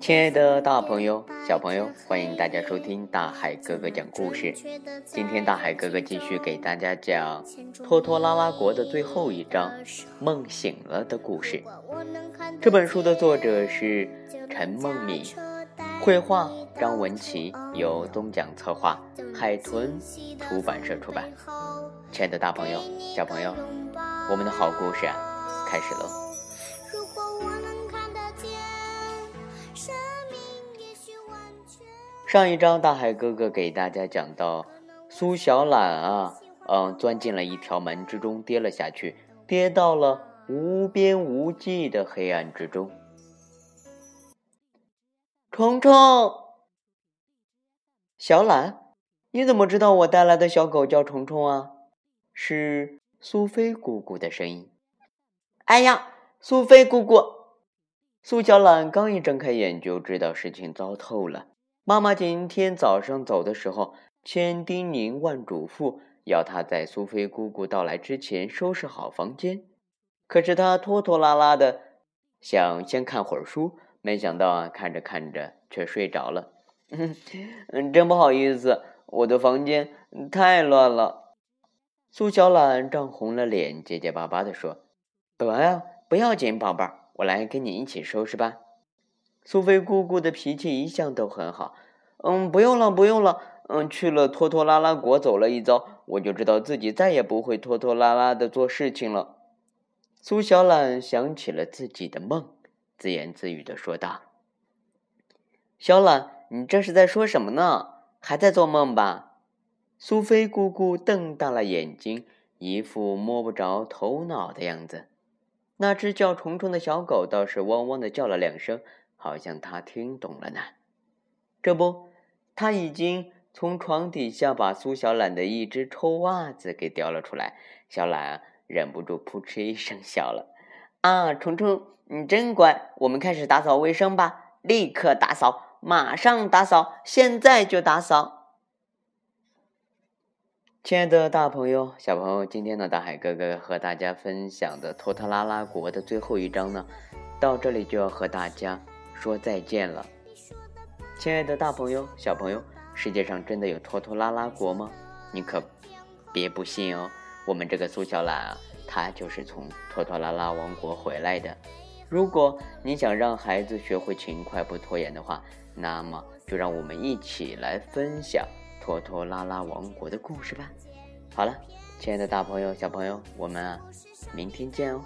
亲爱的，大朋友、小朋友，欢迎大家收听大海哥哥讲故事。今天，大海哥哥继续给大家讲《拖拖拉拉国》的最后一章《梦醒了》的故事。这本书的作者是陈梦敏，绘画张文琪，由东奖策划，海豚出版社出版。亲爱的，大朋友、小朋友，我们的好故事啊，开始喽！上一章，大海哥哥给大家讲到，苏小懒啊，嗯，钻进了一条门之中，跌了下去，跌到了无边无际的黑暗之中。虫虫，小懒，你怎么知道我带来的小狗叫虫虫啊？是苏菲姑姑的声音。哎呀，苏菲姑姑！苏小懒刚一睁开眼，就知道事情糟透了。妈妈今天早上走的时候，千叮咛万嘱咐，要她在苏菲姑姑到来之前收拾好房间。可是她拖拖拉拉的，想先看会儿书，没想到啊，看着看着却睡着了。嗯，真不好意思，我的房间太乱了。苏小懒涨红了脸，结结巴巴的说：“得呀，不要紧，宝贝儿，我来跟你一起收拾吧。”苏菲姑姑的脾气一向都很好，嗯，不用了，不用了，嗯，去了拖拖拉拉国走了一遭，我就知道自己再也不会拖拖拉拉的做事情了。苏小懒想起了自己的梦，自言自语的说道：“小懒，你这是在说什么呢？还在做梦吧？”苏菲姑姑瞪大了眼睛，一副摸不着头脑的样子。那只叫虫虫的小狗倒是汪汪的叫了两声。好像它听懂了呢，这不，它已经从床底下把苏小懒的一只臭袜子给叼了出来。小懒忍不住扑哧一声笑了。啊，虫虫，你真乖！我们开始打扫卫生吧，立刻打扫，马上打扫，现在就打扫。亲爱的，大朋友、小朋友，今天呢，大海哥哥和大家分享的《拖拖拉拉国》的最后一章呢，到这里就要和大家。说再见了，亲爱的大朋友、小朋友，世界上真的有拖拖拉拉国吗？你可别不信哦。我们这个苏小懒啊，他就是从拖拖拉拉王国回来的。如果你想让孩子学会勤快不拖延的话，那么就让我们一起来分享拖拖拉拉王国的故事吧。好了，亲爱的大朋友、小朋友，我们，明天见哦。